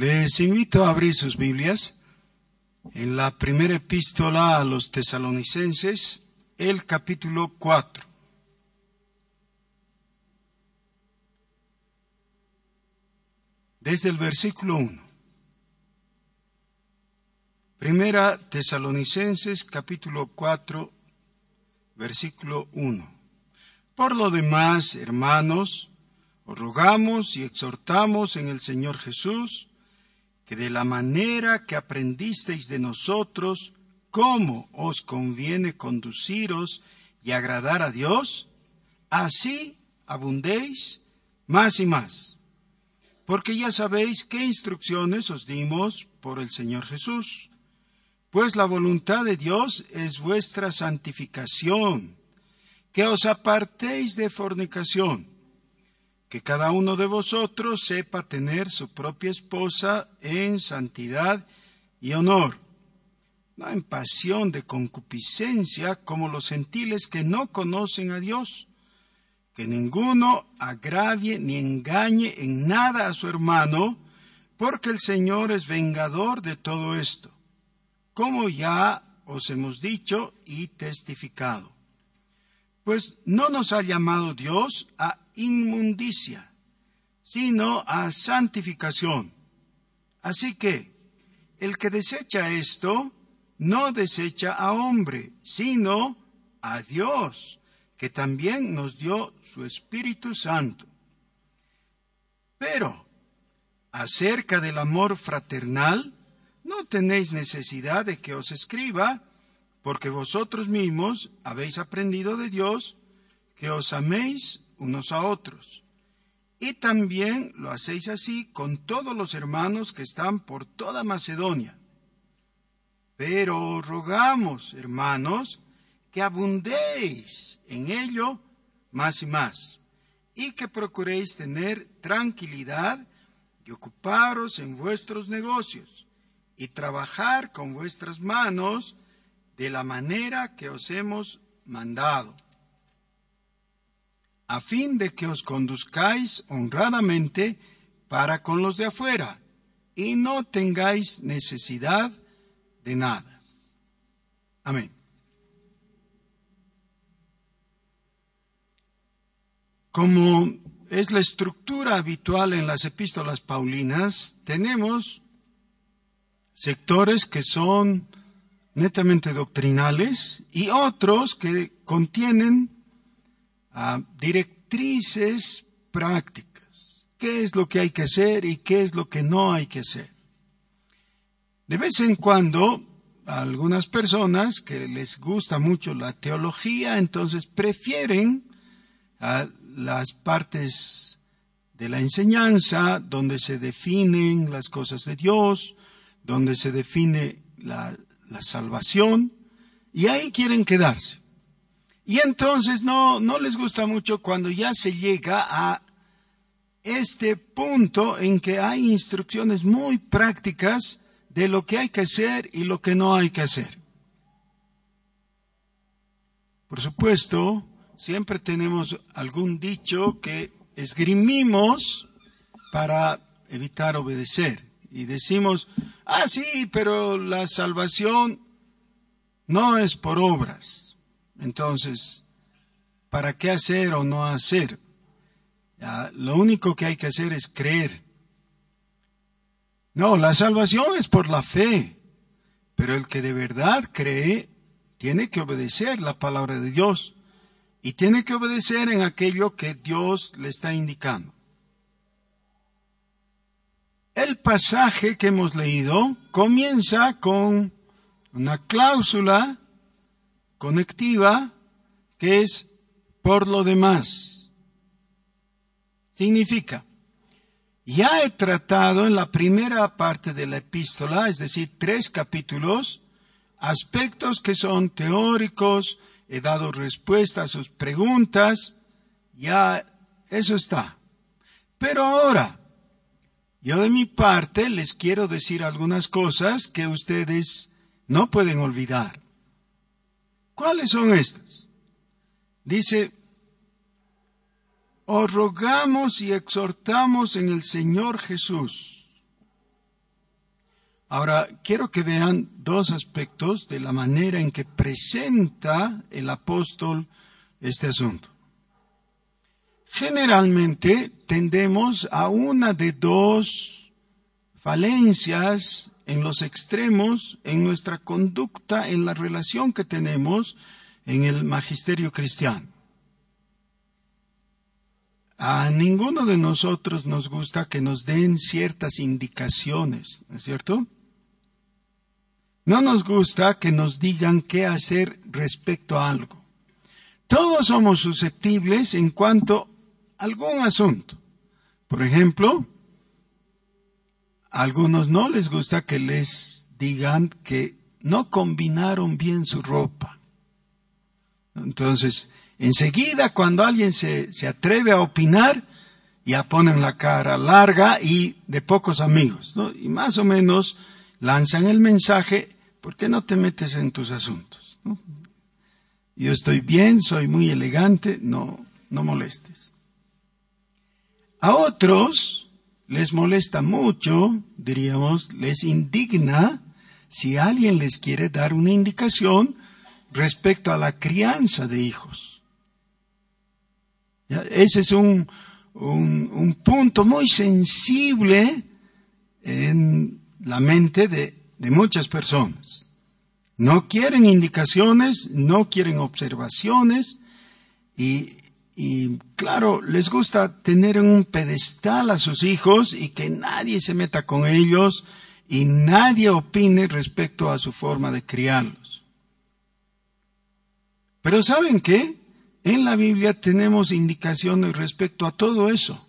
Les invito a abrir sus Biblias en la primera epístola a los tesalonicenses, el capítulo 4. Desde el versículo 1. Primera Tesalonicenses capítulo 4, versículo 1. Por lo demás, hermanos, os rogamos y exhortamos en el Señor Jesús que de la manera que aprendisteis de nosotros cómo os conviene conduciros y agradar a Dios, así abundéis más y más. Porque ya sabéis qué instrucciones os dimos por el Señor Jesús. Pues la voluntad de Dios es vuestra santificación, que os apartéis de fornicación que cada uno de vosotros sepa tener su propia esposa en santidad y honor, no en pasión de concupiscencia como los gentiles que no conocen a Dios, que ninguno agravie ni engañe en nada a su hermano, porque el Señor es vengador de todo esto, como ya os hemos dicho y testificado. Pues no nos ha llamado Dios a inmundicia, sino a santificación. Así que el que desecha esto, no desecha a hombre, sino a Dios, que también nos dio su Espíritu Santo. Pero, acerca del amor fraternal, no tenéis necesidad de que os escriba, porque vosotros mismos habéis aprendido de Dios que os améis unos a otros. Y también lo hacéis así con todos los hermanos que están por toda Macedonia. Pero rogamos, hermanos, que abundéis en ello más y más, y que procuréis tener tranquilidad y ocuparos en vuestros negocios, y trabajar con vuestras manos de la manera que os hemos mandado a fin de que os conduzcáis honradamente para con los de afuera y no tengáis necesidad de nada. Amén. Como es la estructura habitual en las epístolas paulinas, tenemos sectores que son netamente doctrinales y otros que contienen directrices prácticas. ¿Qué es lo que hay que hacer y qué es lo que no hay que hacer? De vez en cuando, a algunas personas que les gusta mucho la teología, entonces prefieren a las partes de la enseñanza donde se definen las cosas de Dios, donde se define la, la salvación, y ahí quieren quedarse. Y entonces no, no les gusta mucho cuando ya se llega a este punto en que hay instrucciones muy prácticas de lo que hay que hacer y lo que no hay que hacer. Por supuesto, siempre tenemos algún dicho que esgrimimos para evitar obedecer. Y decimos, ah, sí, pero la salvación no es por obras. Entonces, ¿para qué hacer o no hacer? lo único que hay que hacer es creer. No, la salvación es por la fe, pero el que de verdad cree tiene que obedecer la palabra de Dios y tiene que obedecer en aquello que Dios le está indicando. El pasaje que hemos leído comienza con una cláusula conectiva que es por lo demás. Significa, ya he tratado en la primera parte de la epístola, es decir, tres capítulos, aspectos que son teóricos, he dado respuesta a sus preguntas, ya eso está. Pero ahora, yo de mi parte les quiero decir algunas cosas que ustedes no pueden olvidar. ¿Cuáles son estas? Dice, os rogamos y exhortamos en el Señor Jesús. Ahora, quiero que vean dos aspectos de la manera en que presenta el apóstol este asunto. Generalmente tendemos a una de dos falencias en los extremos en nuestra conducta, en la relación que tenemos en el magisterio cristiano. A ninguno de nosotros nos gusta que nos den ciertas indicaciones, ¿no es cierto? No nos gusta que nos digan qué hacer respecto a algo. Todos somos susceptibles en cuanto algún asunto. Por ejemplo, a algunos no les gusta que les digan que no combinaron bien su ropa. Entonces, enseguida cuando alguien se, se atreve a opinar, ya ponen la cara larga y de pocos amigos, ¿no? Y más o menos lanzan el mensaje, ¿por qué no te metes en tus asuntos? Yo estoy bien, soy muy elegante, no, no molestes. A otros les molesta mucho, diríamos, les indigna si alguien les quiere dar una indicación respecto a la crianza de hijos. Ese es un, un, punto muy sensible en la mente de, de muchas personas. No quieren indicaciones, no quieren observaciones y, y claro, les gusta tener en un pedestal a sus hijos y que nadie se meta con ellos y nadie opine respecto a su forma de criarlos. Pero ¿saben qué? En la Biblia tenemos indicaciones respecto a todo eso.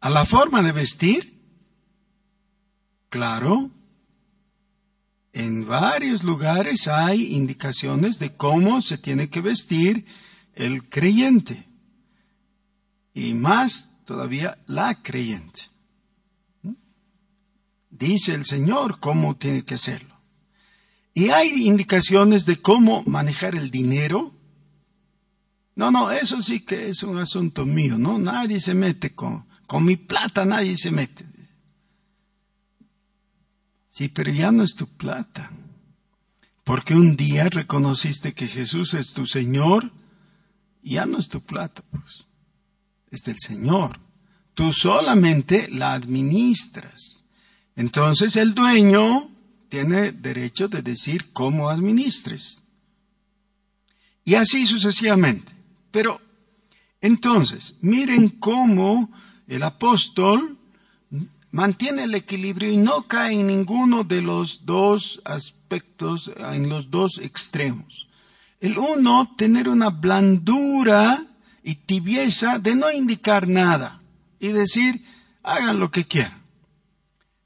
A la forma de vestir, claro, en varios lugares hay indicaciones de cómo se tiene que vestir el creyente y más todavía la creyente. Dice el Señor cómo tiene que hacerlo. Y hay indicaciones de cómo manejar el dinero. No, no, eso sí que es un asunto mío, ¿no? Nadie se mete con, con mi plata, nadie se mete. Sí, pero ya no es tu plata. Porque un día reconociste que Jesús es tu Señor, ya no es tu plata, pues. Es del Señor. Tú solamente la administras. Entonces el dueño tiene derecho de decir cómo administres. Y así sucesivamente. Pero entonces, miren cómo el apóstol mantiene el equilibrio y no cae en ninguno de los dos aspectos, en los dos extremos. El uno, tener una blandura y tibieza de no indicar nada y decir, hagan lo que quieran.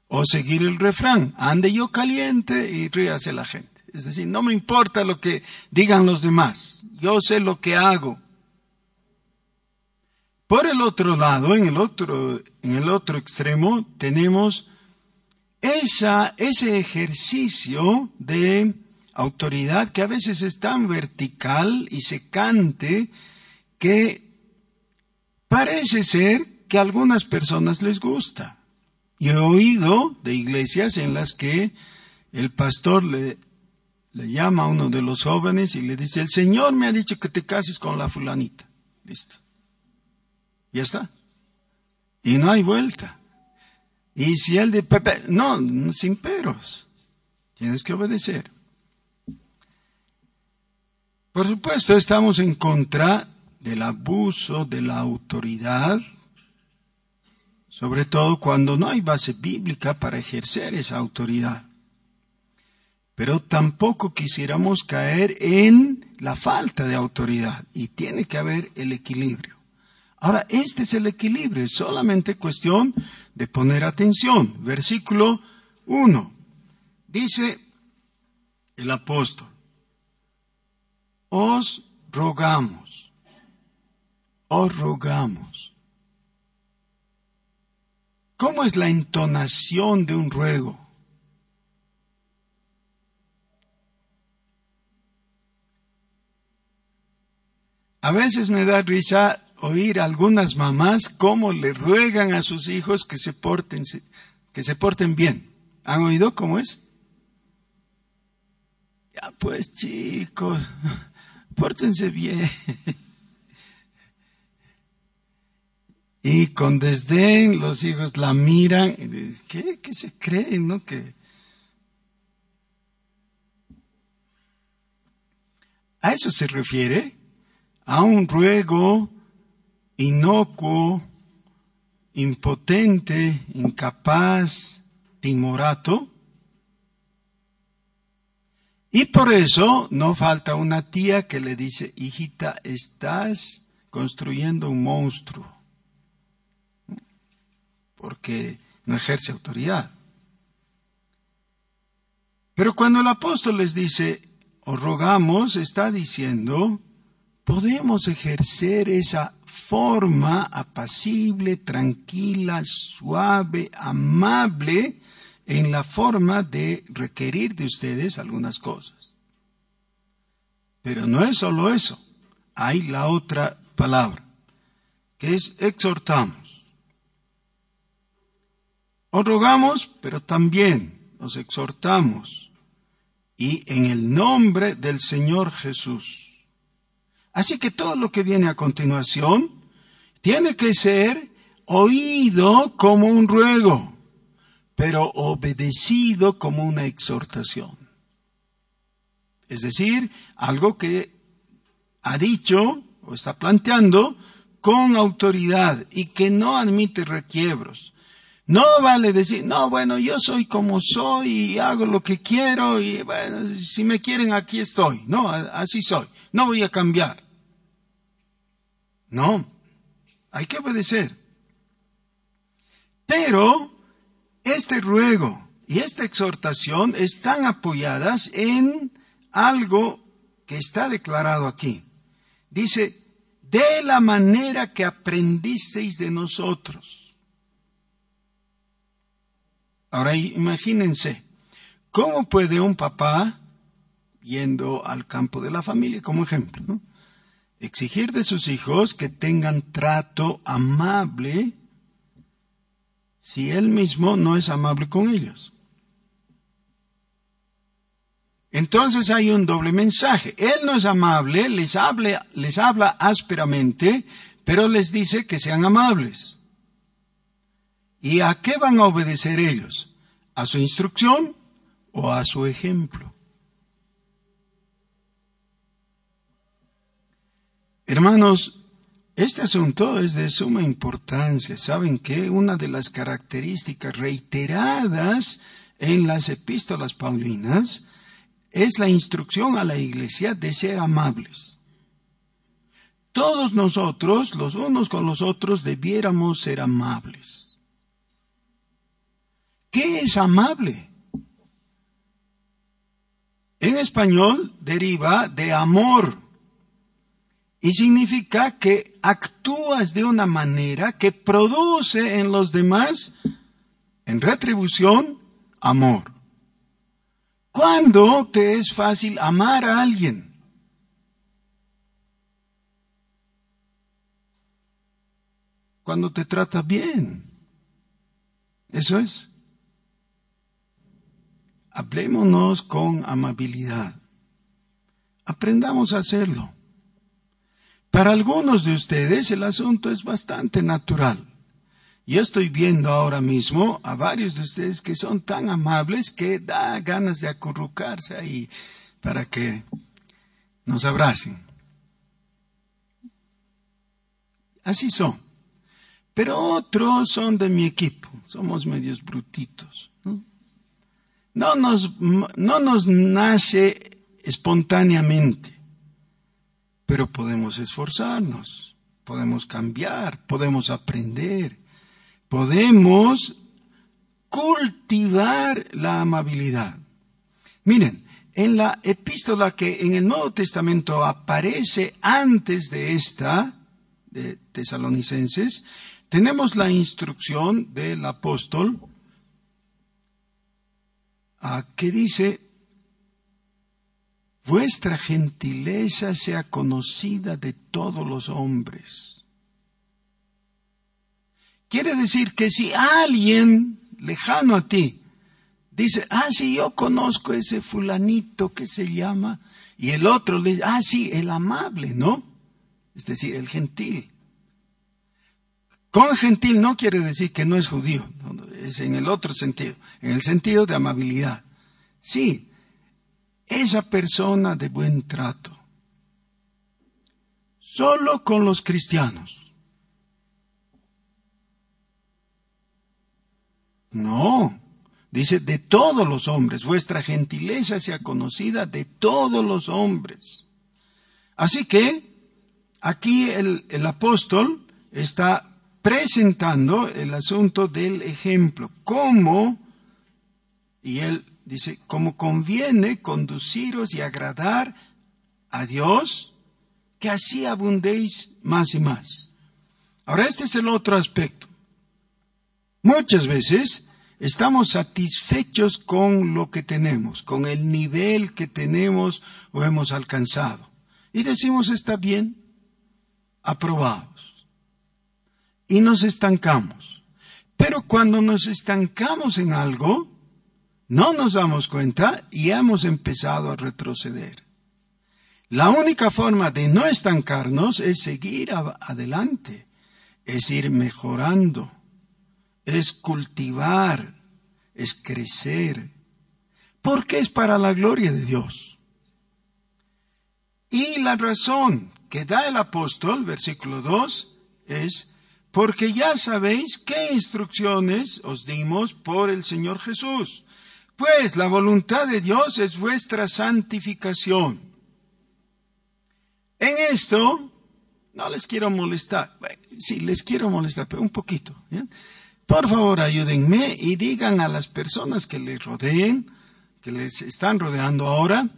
O seguir el refrán, ande yo caliente y ríase la gente. Es decir, no me importa lo que digan los demás, yo sé lo que hago. Por el otro lado, en el otro, en el otro extremo, tenemos esa, ese ejercicio de autoridad que a veces es tan vertical y secante que parece ser que a algunas personas les gusta. Y he oído de iglesias en las que el pastor le, le llama a uno de los jóvenes y le dice, el Señor me ha dicho que te cases con la fulanita. Listo. Ya está. Y no hay vuelta. Y si él de Pepe, no, sin peros. Tienes que obedecer. Por supuesto, estamos en contra del abuso de la autoridad sobre todo cuando no hay base bíblica para ejercer esa autoridad. Pero tampoco quisiéramos caer en la falta de autoridad y tiene que haber el equilibrio. Ahora, este es el equilibrio, es solamente cuestión de poner atención. Versículo 1. Dice el apóstol, os rogamos, os rogamos ¿Cómo es la entonación de un ruego? A veces me da risa oír a algunas mamás cómo le ruegan a sus hijos que se porten, que se porten bien. ¿Han oído cómo es? Ya pues chicos, pórtense bien. Y con desdén los hijos la miran ¿qué? ¿Qué se creen, no? Que a eso se refiere, a un ruego inocuo, impotente, incapaz, timorato. Y por eso no falta una tía que le dice, hijita, estás construyendo un monstruo porque no ejerce autoridad. Pero cuando el apóstol les dice, os rogamos, está diciendo, podemos ejercer esa forma apacible, tranquila, suave, amable, en la forma de requerir de ustedes algunas cosas. Pero no es solo eso, hay la otra palabra, que es exhortamos. Os rogamos, pero también os exhortamos, y en el nombre del Señor Jesús. Así que todo lo que viene a continuación tiene que ser oído como un ruego, pero obedecido como una exhortación. Es decir, algo que ha dicho o está planteando con autoridad y que no admite requiebros. No vale decir, no, bueno, yo soy como soy y hago lo que quiero y bueno, si me quieren aquí estoy. No, así soy. No voy a cambiar. No, hay que obedecer. Pero este ruego y esta exhortación están apoyadas en algo que está declarado aquí. Dice, de la manera que aprendisteis de nosotros. Ahora imagínense, ¿cómo puede un papá, yendo al campo de la familia como ejemplo, exigir de sus hijos que tengan trato amable si él mismo no es amable con ellos? Entonces hay un doble mensaje. Él no es amable, les habla, les habla ásperamente, pero les dice que sean amables. ¿Y a qué van a obedecer ellos? ¿A su instrucción o a su ejemplo? Hermanos, este asunto es de suma importancia. ¿Saben que Una de las características reiteradas en las epístolas paulinas es la instrucción a la iglesia de ser amables. Todos nosotros, los unos con los otros, debiéramos ser amables. ¿Qué es amable? En español deriva de amor y significa que actúas de una manera que produce en los demás, en retribución, amor. ¿Cuándo te es fácil amar a alguien? Cuando te trata bien. Eso es. Hablémonos con amabilidad. Aprendamos a hacerlo. Para algunos de ustedes el asunto es bastante natural. Yo estoy viendo ahora mismo a varios de ustedes que son tan amables que da ganas de acurrucarse ahí para que nos abracen. Así son. Pero otros son de mi equipo. Somos medios brutitos. No nos, no nos nace espontáneamente, pero podemos esforzarnos, podemos cambiar, podemos aprender, podemos cultivar la amabilidad. Miren, en la epístola que en el Nuevo Testamento aparece antes de esta, de Tesalonicenses, tenemos la instrucción del apóstol que dice, vuestra gentileza sea conocida de todos los hombres. Quiere decir que si alguien lejano a ti dice, ah, sí, yo conozco ese fulanito que se llama, y el otro le dice, ah, sí, el amable, ¿no? Es decir, el gentil. Con gentil no quiere decir que no es judío, es en el otro sentido, en el sentido de amabilidad. Sí, esa persona de buen trato. Solo con los cristianos. No, dice de todos los hombres, vuestra gentileza sea conocida de todos los hombres. Así que aquí el, el apóstol está presentando el asunto del ejemplo, cómo, y él dice, cómo conviene conduciros y agradar a Dios, que así abundéis más y más. Ahora, este es el otro aspecto. Muchas veces estamos satisfechos con lo que tenemos, con el nivel que tenemos o hemos alcanzado. Y decimos, está bien, aprobados. Y nos estancamos. Pero cuando nos estancamos en algo, no nos damos cuenta y hemos empezado a retroceder. La única forma de no estancarnos es seguir adelante, es ir mejorando, es cultivar, es crecer, porque es para la gloria de Dios. Y la razón que da el apóstol, versículo 2, es porque ya sabéis qué instrucciones os dimos por el Señor Jesús. Pues la voluntad de Dios es vuestra santificación. En esto, no les quiero molestar, sí, les quiero molestar, pero un poquito. Por favor, ayúdenme y digan a las personas que les rodeen, que les están rodeando ahora,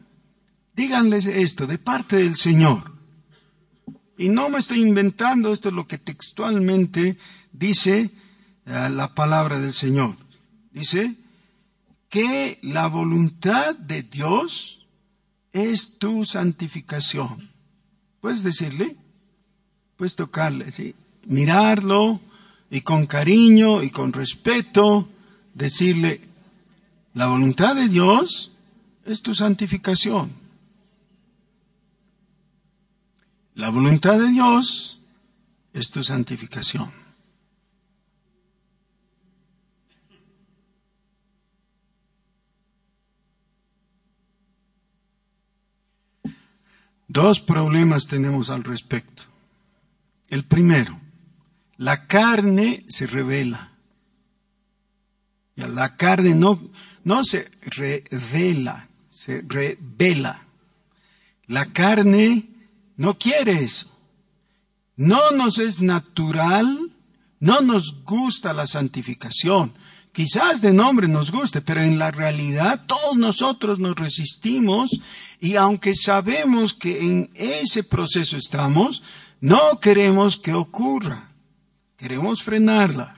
díganles esto de parte del Señor. Y no me estoy inventando, esto es lo que textualmente dice eh, la palabra del Señor. Dice, que la voluntad de Dios es tu santificación. Puedes decirle, puedes tocarle, ¿sí? mirarlo y con cariño y con respeto decirle, la voluntad de Dios es tu santificación. La voluntad de Dios es tu santificación. Dos problemas tenemos al respecto. El primero, la carne se revela. La carne no, no se revela, se revela. La carne no quiere eso. No nos es natural, no nos gusta la santificación. Quizás de nombre nos guste, pero en la realidad todos nosotros nos resistimos y aunque sabemos que en ese proceso estamos, no queremos que ocurra. Queremos frenarla.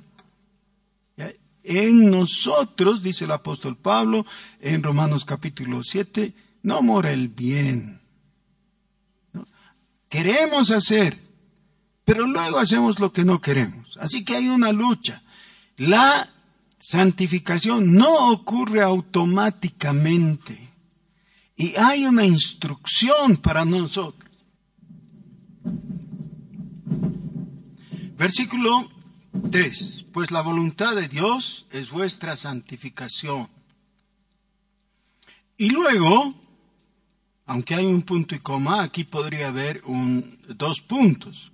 En nosotros, dice el apóstol Pablo en Romanos capítulo 7, no mora el bien. Queremos hacer, pero luego hacemos lo que no queremos. Así que hay una lucha. La santificación no ocurre automáticamente y hay una instrucción para nosotros. Versículo 3. Pues la voluntad de Dios es vuestra santificación. Y luego, aunque hay un punto y coma, aquí podría haber un, dos puntos.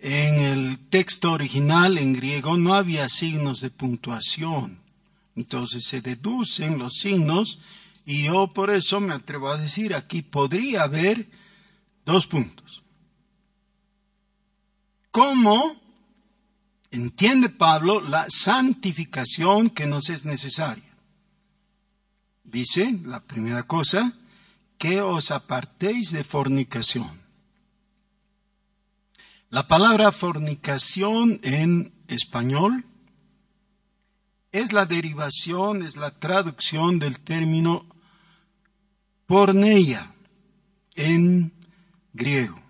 En el texto original en griego no había signos de puntuación. Entonces se deducen los signos y yo por eso me atrevo a decir aquí podría haber dos puntos. ¿Cómo entiende Pablo la santificación que nos es necesaria? Dice, la primera cosa, que os apartéis de fornicación. La palabra fornicación en español es la derivación, es la traducción del término porneia en griego.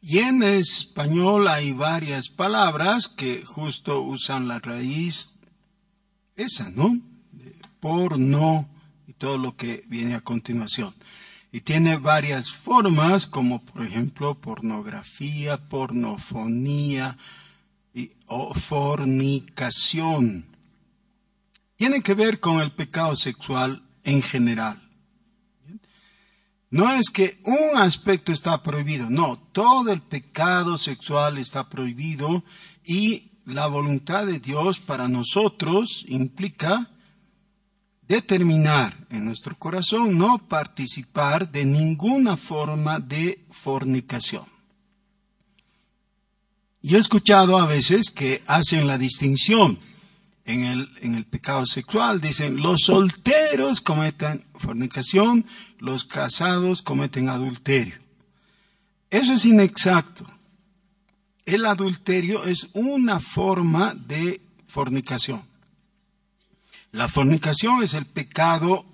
Y en español hay varias palabras que justo usan la raíz esa, ¿no? Por, no, y todo lo que viene a continuación. Y tiene varias formas, como por ejemplo pornografía, pornofonía y, o fornicación. Tiene que ver con el pecado sexual en general. No es que un aspecto está prohibido, no, todo el pecado sexual está prohibido y la voluntad de Dios para nosotros implica determinar en nuestro corazón no participar de ninguna forma de fornicación. Yo he escuchado a veces que hacen la distinción en el, en el pecado sexual. Dicen, los solteros cometen fornicación, los casados cometen adulterio. Eso es inexacto. El adulterio es una forma de fornicación. La fornicación es el pecado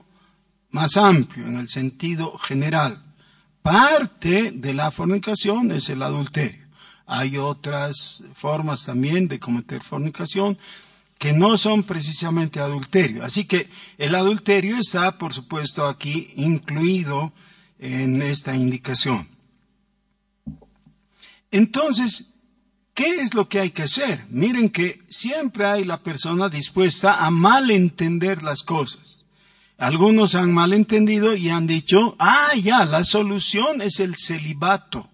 más amplio en el sentido general. Parte de la fornicación es el adulterio. Hay otras formas también de cometer fornicación, que no son precisamente adulterio. Así que el adulterio está, por supuesto, aquí incluido en esta indicación. Entonces, ¿qué es lo que hay que hacer? Miren que siempre hay la persona dispuesta a malentender las cosas. Algunos han malentendido y han dicho, ah, ya, la solución es el celibato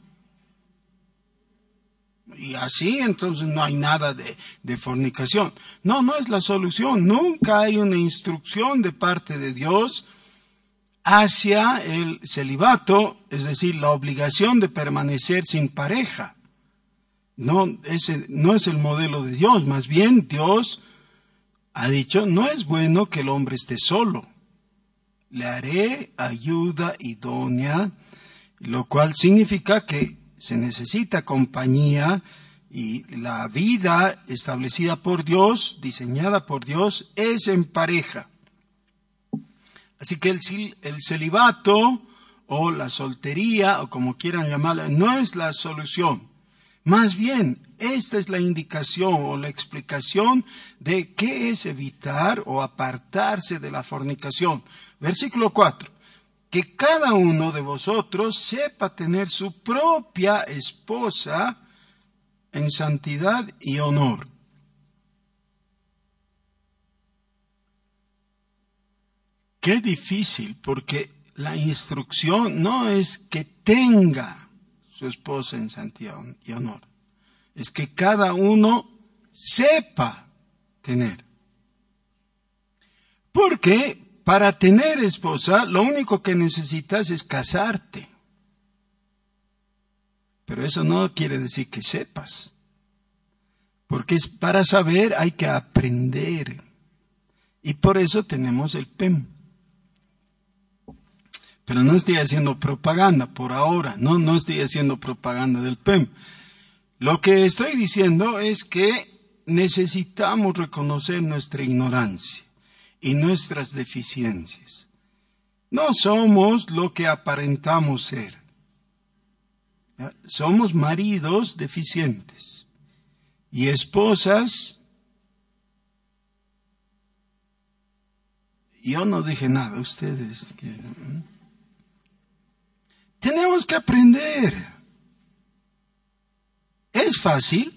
y así entonces no hay nada de, fornicación. No, no es la solución. Nunca hay una instrucción de parte de Dios hacia el celibato, es decir, la obligación de permanecer sin pareja. No, ese no es el modelo de Dios. Más bien Dios ha dicho, no es bueno que el hombre esté solo. Le haré ayuda idónea, lo cual significa que se necesita compañía y la vida establecida por Dios, diseñada por Dios, es en pareja. Así que el, el celibato o la soltería o como quieran llamarla no es la solución. Más bien, esta es la indicación o la explicación de qué es evitar o apartarse de la fornicación. Versículo 4 que cada uno de vosotros sepa tener su propia esposa en santidad y honor. Qué difícil, porque la instrucción no es que tenga su esposa en santidad y honor, es que cada uno sepa tener. Porque para tener esposa, lo único que necesitas es casarte. Pero eso no quiere decir que sepas. Porque es para saber hay que aprender. Y por eso tenemos el PEM. Pero no estoy haciendo propaganda por ahora, no, no estoy haciendo propaganda del PEM. Lo que estoy diciendo es que necesitamos reconocer nuestra ignorancia y nuestras deficiencias. No somos lo que aparentamos ser. Somos maridos deficientes y esposas. Yo no dije nada, ustedes. Tenemos que aprender. ¿Es fácil?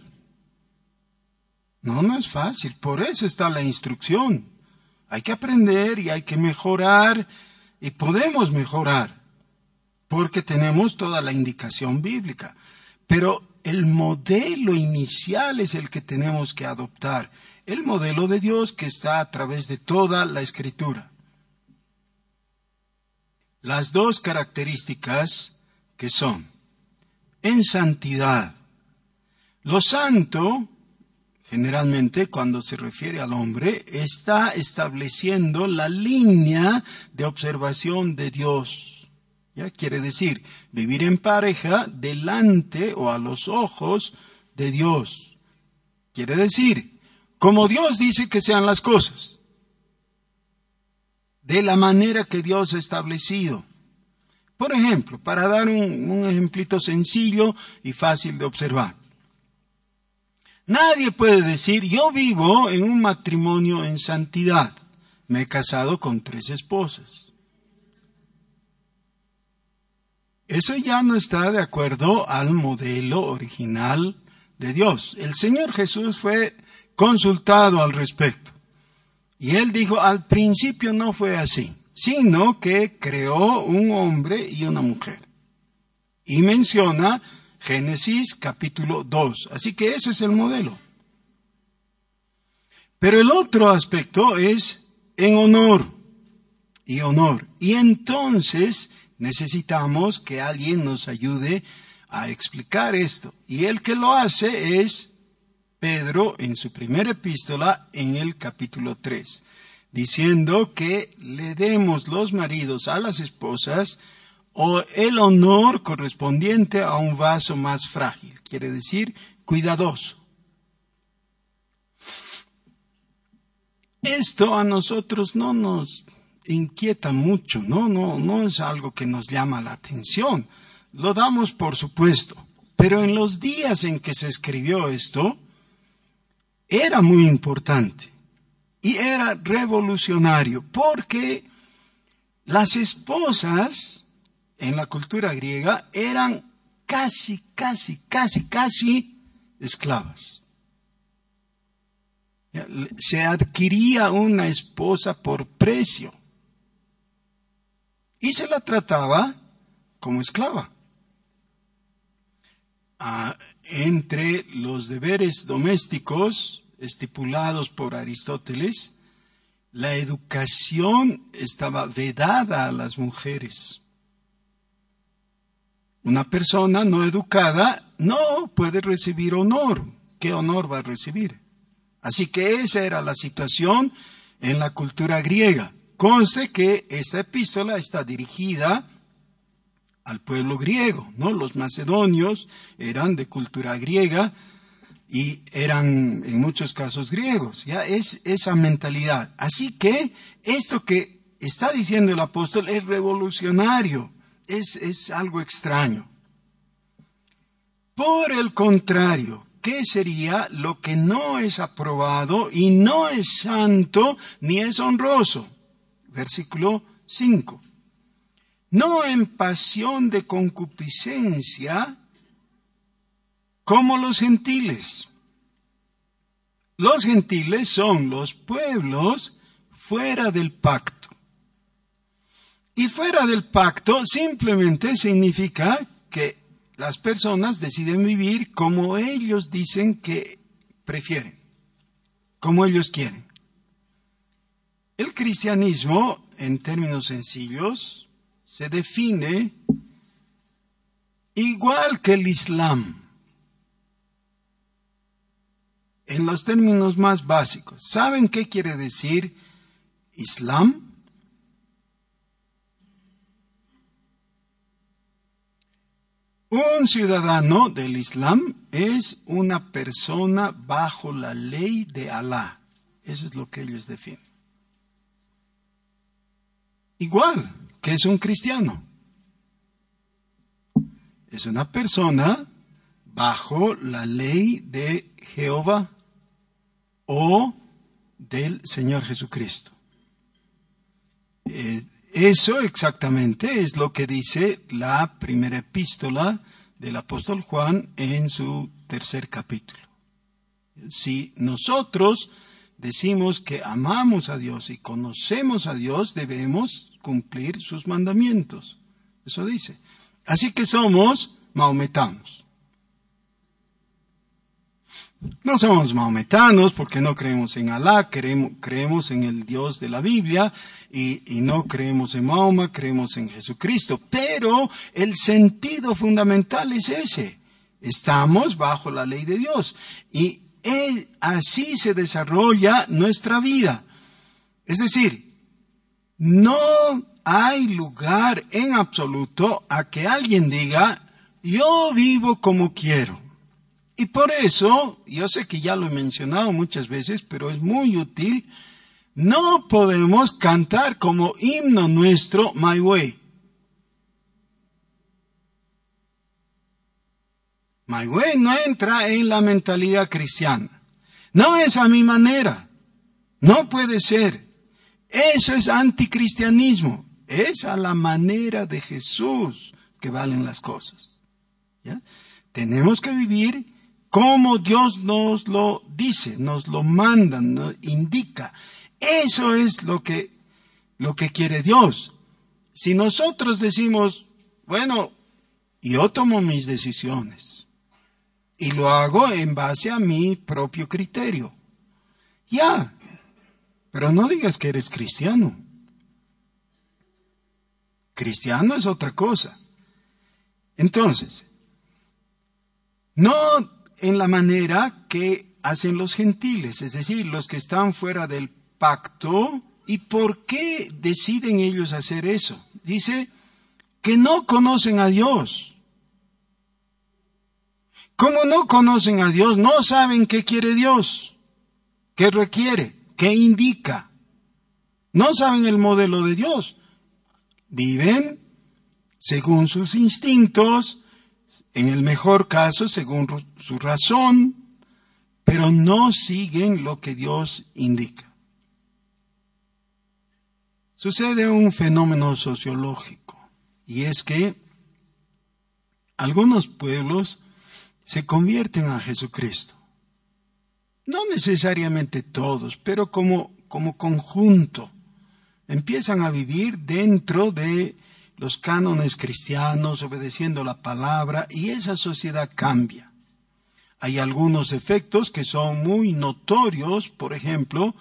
No, no es fácil. Por eso está la instrucción. Hay que aprender y hay que mejorar y podemos mejorar porque tenemos toda la indicación bíblica. Pero el modelo inicial es el que tenemos que adoptar, el modelo de Dios que está a través de toda la escritura. Las dos características que son en santidad. Lo santo generalmente cuando se refiere al hombre, está estableciendo la línea de observación de Dios. ¿Ya? Quiere decir, vivir en pareja delante o a los ojos de Dios. Quiere decir, como Dios dice que sean las cosas, de la manera que Dios ha establecido. Por ejemplo, para dar un, un ejemplito sencillo y fácil de observar. Nadie puede decir, yo vivo en un matrimonio en santidad. Me he casado con tres esposas. Eso ya no está de acuerdo al modelo original de Dios. El Señor Jesús fue consultado al respecto. Y él dijo, al principio no fue así, sino que creó un hombre y una mujer. Y menciona Génesis capítulo 2. Así que ese es el modelo. Pero el otro aspecto es en honor y honor. Y entonces necesitamos que alguien nos ayude a explicar esto. Y el que lo hace es Pedro en su primera epístola en el capítulo 3, diciendo que le demos los maridos a las esposas o el honor correspondiente a un vaso más frágil, quiere decir cuidadoso. Esto a nosotros no nos inquieta mucho, no, no, no es algo que nos llama la atención. Lo damos por supuesto. Pero en los días en que se escribió esto, era muy importante y era revolucionario porque las esposas en la cultura griega eran casi, casi, casi, casi esclavas. Se adquiría una esposa por precio y se la trataba como esclava. Ah, entre los deberes domésticos estipulados por Aristóteles, la educación estaba vedada a las mujeres. Una persona no educada no puede recibir honor. ¿Qué honor va a recibir? Así que esa era la situación en la cultura griega. Conste que esta epístola está dirigida al pueblo griego, ¿no? Los macedonios eran de cultura griega y eran en muchos casos griegos, ya es esa mentalidad. Así que esto que está diciendo el apóstol es revolucionario es, algo extraño. Por el contrario, ¿qué sería lo que no es aprobado y no es santo ni es honroso? Versículo 5. No en pasión de concupiscencia como los gentiles. Los gentiles son los pueblos fuera del pacto. Y fuera del pacto simplemente significa que las personas deciden vivir como ellos dicen que prefieren, como ellos quieren. El cristianismo, en términos sencillos, se define igual que el Islam, en los términos más básicos. ¿Saben qué quiere decir Islam? Un ciudadano del Islam es una persona bajo la ley de Alá. Eso es lo que ellos definen. Igual que es un cristiano. Es una persona bajo la ley de Jehová o del Señor Jesucristo. Eh, eso exactamente es lo que dice la primera epístola del apóstol Juan en su tercer capítulo. Si nosotros decimos que amamos a Dios y conocemos a Dios, debemos cumplir sus mandamientos. Eso dice. Así que somos maometanos. No somos maometanos porque no creemos en Alá, creemos, en el Dios de la Biblia y, y, no creemos en Mahoma, creemos en Jesucristo. Pero el sentido fundamental es ese. Estamos bajo la ley de Dios y así se desarrolla nuestra vida. Es decir, no hay lugar en absoluto a que alguien diga, yo vivo como quiero. Y por eso, yo sé que ya lo he mencionado muchas veces, pero es muy útil, no podemos cantar como himno nuestro My Way. Maigüe no entra en la mentalidad cristiana. No es a mi manera. No puede ser. Eso es anticristianismo. Es a la manera de Jesús que valen las cosas. ¿Ya? Tenemos que vivir como Dios nos lo dice, nos lo manda, nos indica. Eso es lo que, lo que quiere Dios. Si nosotros decimos, bueno, yo tomo mis decisiones y lo hago en base a mi propio criterio, ya, pero no digas que eres cristiano. Cristiano es otra cosa. Entonces, no en la manera que hacen los gentiles, es decir, los que están fuera del pacto. ¿Y por qué deciden ellos hacer eso? Dice que no conocen a Dios. Como no conocen a Dios, no saben qué quiere Dios, qué requiere, qué indica. No saben el modelo de Dios. Viven según sus instintos, en el mejor caso según su razón, pero no siguen lo que Dios indica. Sucede un fenómeno sociológico y es que algunos pueblos se convierten a Jesucristo. No necesariamente todos, pero como, como conjunto. Empiezan a vivir dentro de los cánones cristianos, obedeciendo la palabra, y esa sociedad cambia. Hay algunos efectos que son muy notorios, por ejemplo,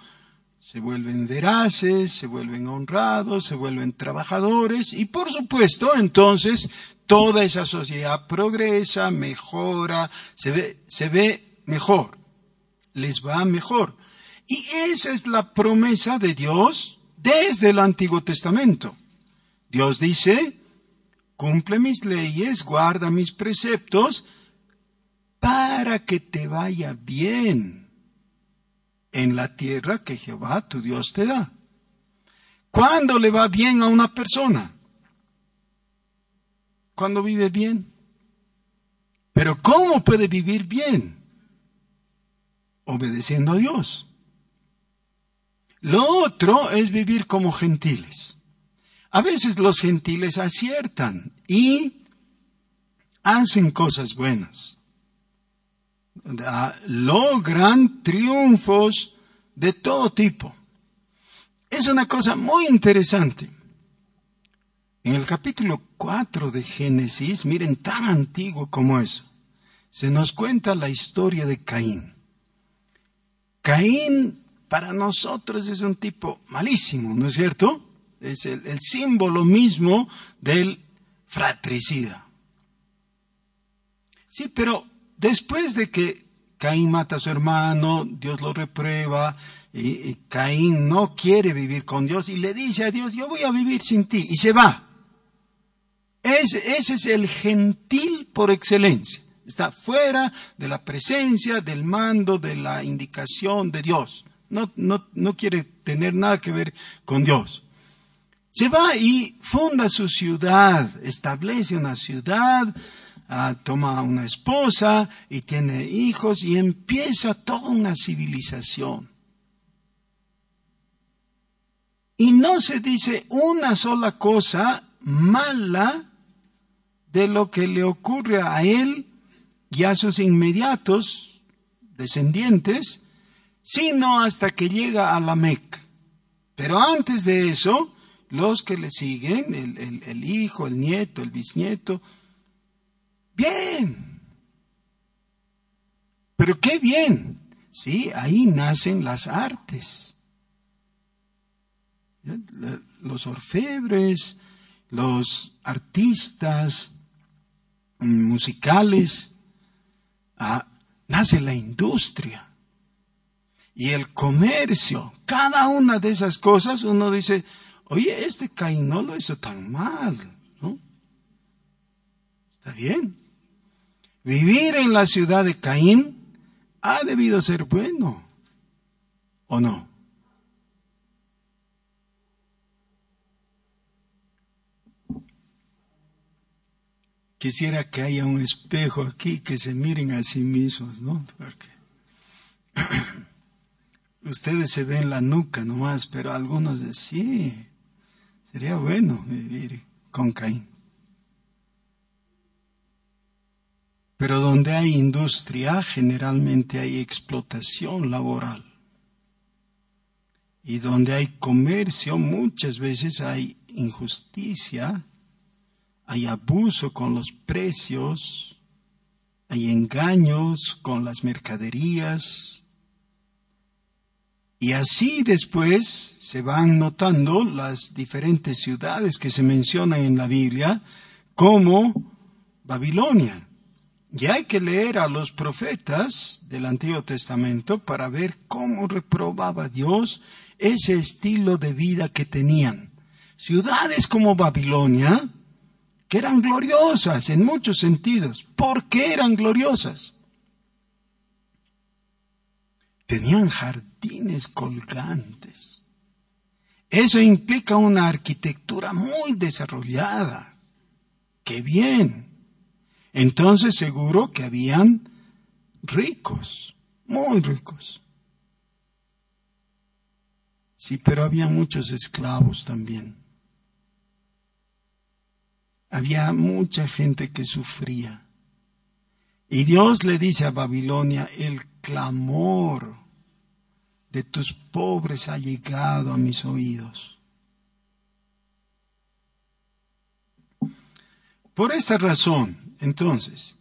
se vuelven veraces, se vuelven honrados, se vuelven trabajadores y por supuesto entonces toda esa sociedad progresa, mejora, se ve, se ve mejor, les va mejor. Y esa es la promesa de Dios desde el Antiguo Testamento. Dios dice, cumple mis leyes, guarda mis preceptos, para que te vaya bien en la tierra que Jehová tu Dios te da. ¿Cuándo le va bien a una persona? Cuando vive bien. Pero ¿cómo puede vivir bien? Obedeciendo a Dios. Lo otro es vivir como gentiles. A veces los gentiles aciertan y hacen cosas buenas. Logran triunfos de todo tipo. Es una cosa muy interesante. En el capítulo 4 de Génesis, miren, tan antiguo como eso, se nos cuenta la historia de Caín. Caín para nosotros es un tipo malísimo, ¿no es cierto? Es el, símbolo mismo del fratricida. Sí, pero después de que Caín mata a su hermano, Dios lo reprueba, y, Caín no quiere vivir con Dios y le dice a Dios, yo voy a vivir sin ti, y se va. ese es el gentil por excelencia. Está fuera de la presencia, del mando, de la indicación de Dios. No, no, no quiere tener nada que ver con Dios. Se va y funda su ciudad, establece una ciudad, ah, toma una esposa y tiene hijos y empieza toda una civilización. Y no se dice una sola cosa mala de lo que le ocurre a él y a sus inmediatos descendientes, sino hasta que llega a la Mec. Pero antes de eso, los que le siguen, el, hijo, el nieto, el bisnieto, bien. Pero qué bien. Sí, ahí nacen las artes. Los orfebres, los artistas musicales, ah, nace la industria y el comercio. Cada una de esas cosas uno dice, Oye, este Caín no lo hizo tan mal, ¿no? Está bien. Vivir en la ciudad de Caín ha debido ser bueno, ¿o no? Quisiera que haya un espejo aquí que se miren a sí mismos, ¿no? Porque ustedes se ven la nuca nomás, pero algunos dicen, sí, sería bueno vivir con Caín. Pero donde hay industria, generalmente hay explotación laboral. Y donde hay comercio, muchas veces hay injusticia, hay abuso con los precios, hay engaños con las mercaderías. Y así después se van notando las diferentes ciudades que se mencionan en la Biblia como Babilonia. Y hay que leer a los profetas del Antiguo Testamento para ver cómo reprobaba Dios ese estilo de vida que tenían. Ciudades como Babilonia, que eran gloriosas en muchos sentidos. ¿Por qué eran gloriosas? Tenían jardines colgantes. Eso implica una arquitectura muy desarrollada. ¡Qué bien! Entonces seguro que habían ricos, muy ricos. Sí, pero había muchos esclavos también. Había mucha gente que sufría. Y Dios le dice a Babilonia, el clamor de tus pobres ha llegado a mis oídos. Por esta razón, entonces,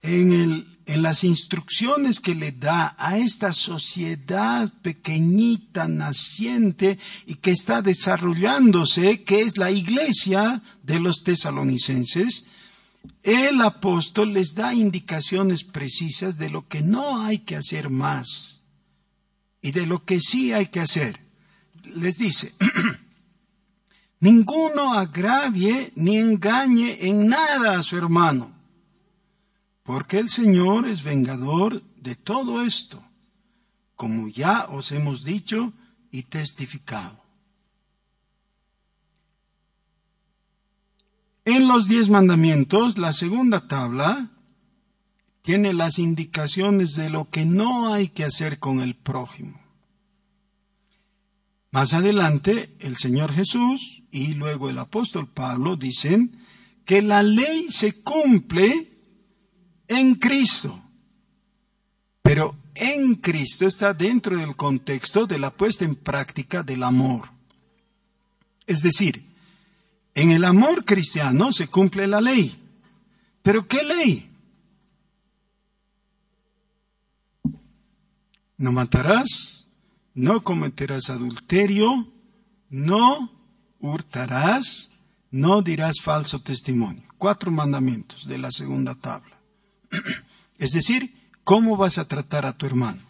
en, el, en las instrucciones que le da a esta sociedad pequeñita, naciente y que está desarrollándose, que es la iglesia de los tesalonicenses, el apóstol les da indicaciones precisas de lo que no hay que hacer más y de lo que sí hay que hacer. Les dice, Ninguno agravie ni engañe en nada a su hermano, porque el Señor es vengador de todo esto, como ya os hemos dicho y testificado. En los diez mandamientos, la segunda tabla tiene las indicaciones de lo que no hay que hacer con el prójimo. Más adelante, el Señor Jesús y luego el apóstol Pablo dicen que la ley se cumple en Cristo. Pero en Cristo está dentro del contexto de la puesta en práctica del amor. Es decir, en el amor cristiano se cumple la ley. ¿Pero qué ley? No matarás, no cometerás adulterio, no hurtarás, no dirás falso testimonio. Cuatro mandamientos de la segunda tabla. Es decir, ¿cómo vas a tratar a tu hermano?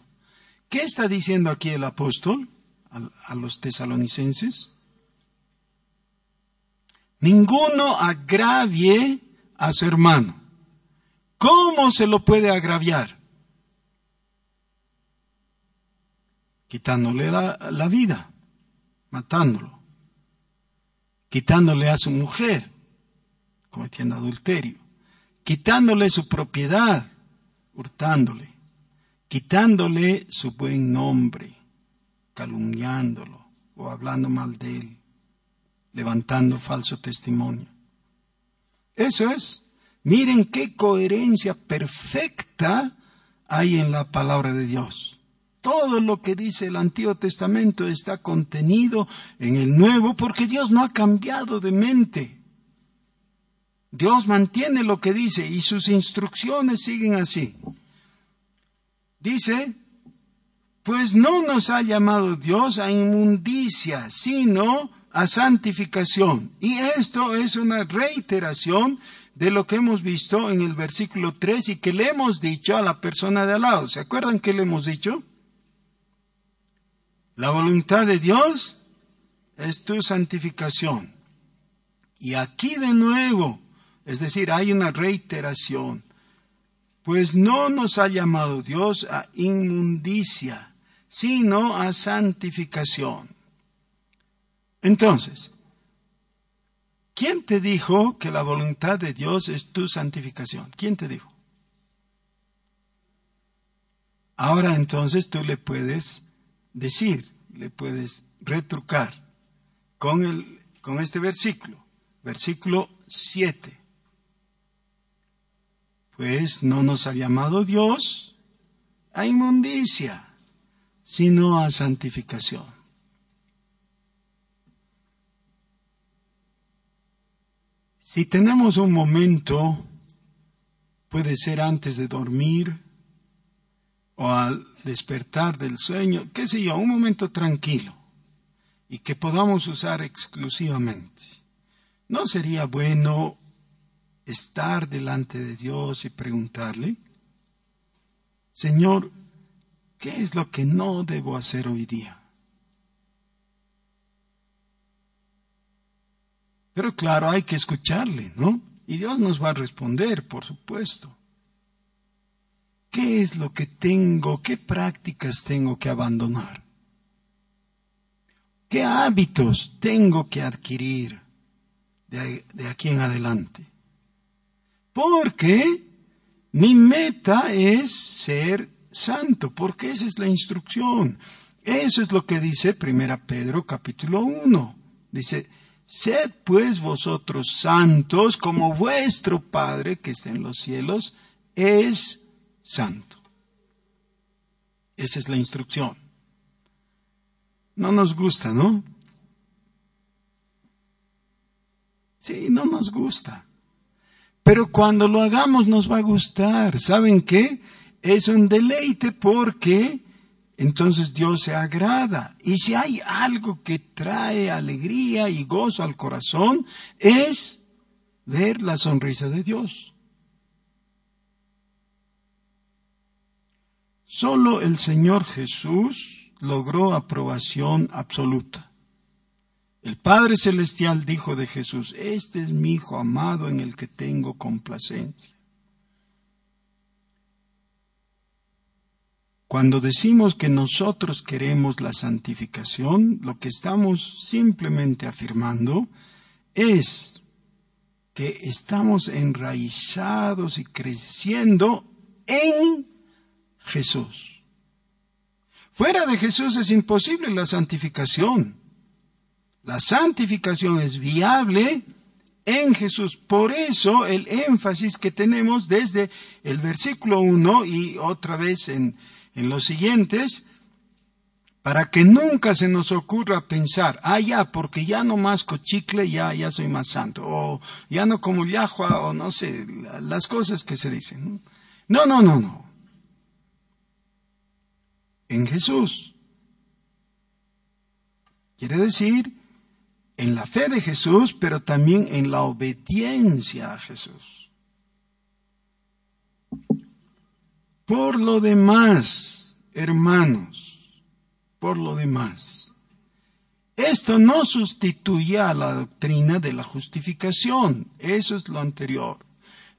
¿Qué está diciendo aquí el apóstol a, los tesalonicenses? Ninguno agravie a su hermano. ¿Cómo se lo puede agraviar? Quitándole la, vida, matándolo, quitándole a su mujer, cometiendo adulterio, quitándole su propiedad, hurtándole, quitándole su buen nombre, calumniándolo o hablando mal de él, levantando falso testimonio. Eso es. Miren qué coherencia perfecta hay en la palabra de Dios. Todo lo que dice el Antiguo Testamento está contenido en el Nuevo porque Dios no ha cambiado de mente. Dios mantiene lo que dice y sus instrucciones siguen así. Dice, pues no nos ha llamado Dios a inmundicia, sino a santificación. Y esto es una reiteración de lo que hemos visto en el versículo 3 y que le hemos dicho a la persona de al lado. ¿Se acuerdan qué le hemos dicho? La voluntad de Dios es tu santificación. Y aquí de nuevo, es decir, hay una reiteración, pues no nos ha llamado Dios a inmundicia, sino a santificación. Entonces, ¿Quién te dijo que la voluntad de Dios es tu santificación? ¿Quién te dijo? Ahora entonces tú le puedes decir, le puedes retrucar con, el, con este versículo, versículo 7. Pues no nos ha llamado Dios a inmundicia, sino a santificación. Si tenemos un momento, puede ser antes de dormir o al despertar del sueño, qué sé yo, un momento tranquilo y que podamos usar exclusivamente. ¿No sería bueno estar delante de Dios y preguntarle, Señor, ¿qué es lo que no debo hacer hoy día? Pero claro, hay que escucharle, ¿no? Y Dios nos va a responder, por supuesto. ¿Qué es lo que tengo, qué prácticas tengo que abandonar? ¿Qué hábitos tengo que adquirir de, aquí en adelante? Porque mi meta es ser santo, porque esa es la instrucción. Eso es lo que dice Primera Pedro capítulo 1. Dice, Sed pues vosotros santos como vuestro Padre que está en los cielos es santo. Esa es la instrucción. No nos gusta, ¿no? Sí, no nos gusta. Pero cuando lo hagamos nos va a gustar. ¿Saben qué? Es un deleite porque entonces Dios se agrada. Y si hay algo que trae alegría y gozo al corazón, es ver la sonrisa de Dios. Solo el Señor Jesús logró aprobación absoluta. El Padre Celestial dijo de Jesús, este es mi Hijo amado en el que tengo complacencia. Cuando decimos que nosotros queremos la santificación, lo que estamos simplemente afirmando es que estamos enraizados y creciendo en Jesús. Fuera de Jesús es imposible la santificación. La santificación es viable en Jesús. Por eso el énfasis que tenemos desde el versículo 1 y otra vez en en los siguientes, para que nunca se nos ocurra pensar, ah, ya, porque ya no masco chicle, ya, ya soy más santo, o ya no como yahua, o no sé, las cosas que se dicen. No, no, no, no. En Jesús. Quiere decir, en la fe de Jesús, pero también en la obediencia a Jesús. Por lo demás, hermanos, por lo demás, esto no sustituye a la doctrina de la justificación, eso es lo anterior.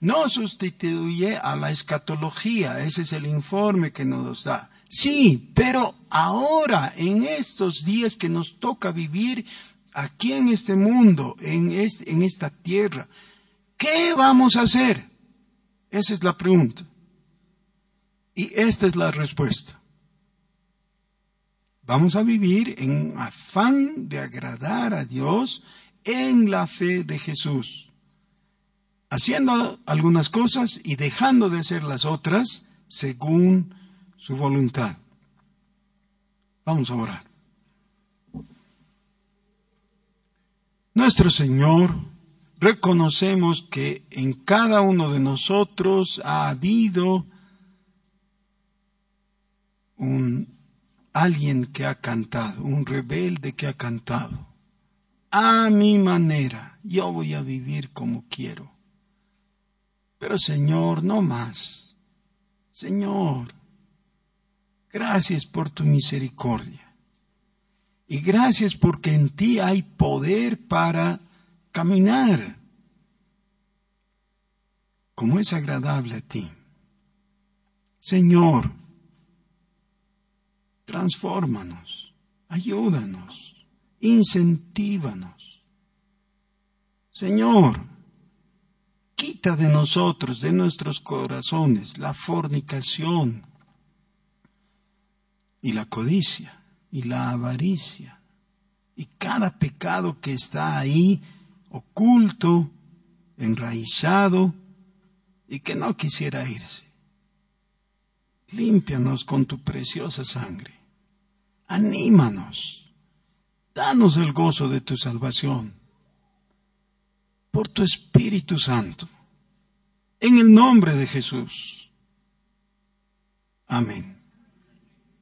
No sustituye a la escatología, ese es el informe que nos da. Sí, pero ahora, en estos días que nos toca vivir aquí en este mundo, en, en esta tierra, ¿qué vamos a hacer? Esa es la pregunta. Y esta es la respuesta. Vamos a vivir en afán de agradar a Dios en la fe de Jesús, haciendo algunas cosas y dejando de hacer las otras según su voluntad. Vamos a orar. Nuestro Señor, reconocemos que en cada uno de nosotros ha habido un alguien que ha cantado, un rebelde que ha cantado. A mi manera, yo voy a vivir como quiero. Pero Señor, no más. Señor, gracias por tu misericordia. Y gracias porque en ti hay poder para caminar como es agradable a ti. Señor, transfórmanos, ayúdanos, incentívanos. Señor, quita de nosotros, de nuestros corazones, la fornicación y la codicia y la avaricia y cada pecado que está ahí oculto, enraizado y que no quisiera irse. Límpianos con tu preciosa sangre. Anímanos. Danos el gozo de tu salvación. Por tu Espíritu Santo. En el nombre de Jesús. Amén.